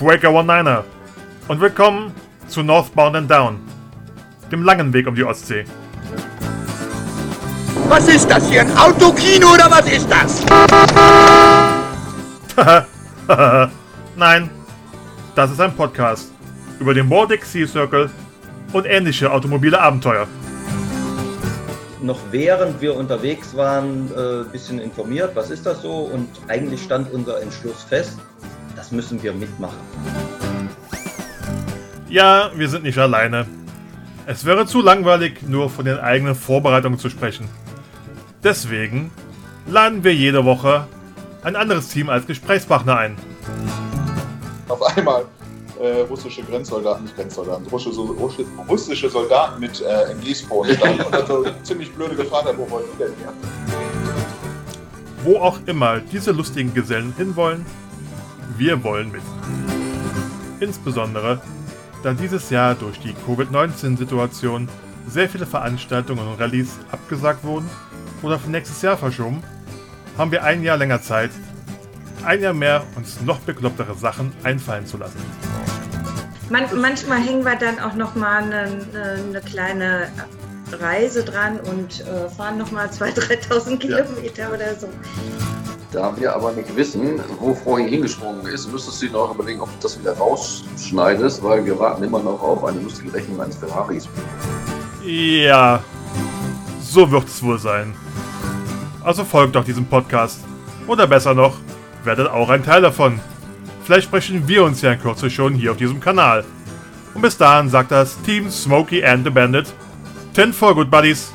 Breaker One Niner und willkommen zu Northbound and Down, dem langen Weg um die Ostsee. Was ist das hier? Ein Autokino oder was ist das? Nein, das ist ein Podcast über den Baltic Sea Circle und ähnliche automobile Abenteuer. Noch während wir unterwegs waren, ein äh, bisschen informiert, was ist das so? Und eigentlich stand unser Entschluss fest, das müssen wir mitmachen. Ja, wir sind nicht alleine. Es wäre zu langweilig, nur von den eigenen Vorbereitungen zu sprechen. Deswegen laden wir jede Woche ein anderes Team als Gesprächspartner ein. Auf einmal äh, russische Grenzsoldaten, nicht Grenzsoldaten, russische, russische Soldaten mit äh, MGs-Polen standen und dann so ziemlich blöde gefragt haben, wo wollen die denn hier? Wo auch immer diese lustigen Gesellen hinwollen, wir wollen mit. Insbesondere, da dieses Jahr durch die Covid-19-Situation sehr viele Veranstaltungen und Rallyes abgesagt wurden oder für nächstes Jahr verschoben, haben wir ein Jahr länger Zeit, ein Jahr mehr uns noch beklopptere Sachen einfallen zu lassen. Man, manchmal hängen wir dann auch noch mal eine, eine kleine Reise dran und äh, fahren noch mal 2.000, 3.000 Kilometer ja. oder so. Da wir aber nicht wissen, wo vorhin hingesprungen ist, müsstest du dir noch überlegen, ob du das wieder rausschneidest, weil wir warten immer noch auf eine lustige Rechnung eines Ferraris. Ja, so wird es wohl sein. Also folgt doch diesem Podcast. Oder besser noch, werdet auch ein Teil davon. Vielleicht sprechen wir uns ja in Kürze schon hier auf diesem Kanal. Und bis dahin sagt das Team Smokey and the Bandit. Ten for Good Buddies.